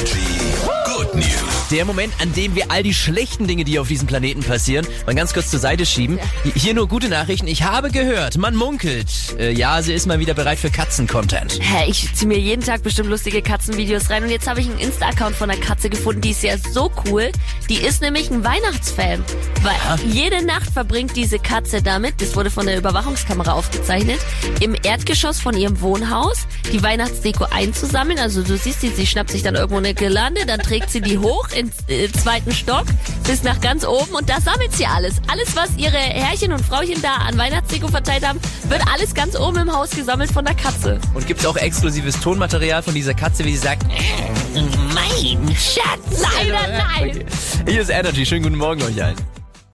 Good News. Der Moment, an dem wir all die schlechten Dinge, die auf diesem Planeten passieren, mal ganz kurz zur Seite schieben. Hier nur gute Nachrichten. Ich habe gehört, man munkelt. Äh, ja, sie ist mal wieder bereit für Katzen-Content. Hä, ich ziehe mir jeden Tag bestimmt lustige Katzenvideos rein und jetzt habe ich einen Insta-Account von einer Katze gefunden, die ist ja so cool. Die ist nämlich ein Weihnachtsfan. Weil jede Nacht verbringt diese Katze damit, das wurde von der Überwachungskamera aufgezeichnet, im Erdgeschoss von ihrem Wohnhaus die Weihnachtsdeko einzusammeln. Also du siehst sie, sie schnappt sich dann irgendwo eine Girlande, dann trägt sie die hoch ins äh, zweiten Stock bis nach ganz oben und da sammelt sie alles. Alles, was ihre Herrchen und Frauchen da an Weihnachtsdeko verteilt haben, wird alles ganz oben im Haus gesammelt von der Katze. Und gibt es auch exklusives Tonmaterial von dieser Katze, wie sie sagt, Mein Schatz. Leider nein. Okay. Hier ist Energy. Schönen guten Morgen euch allen.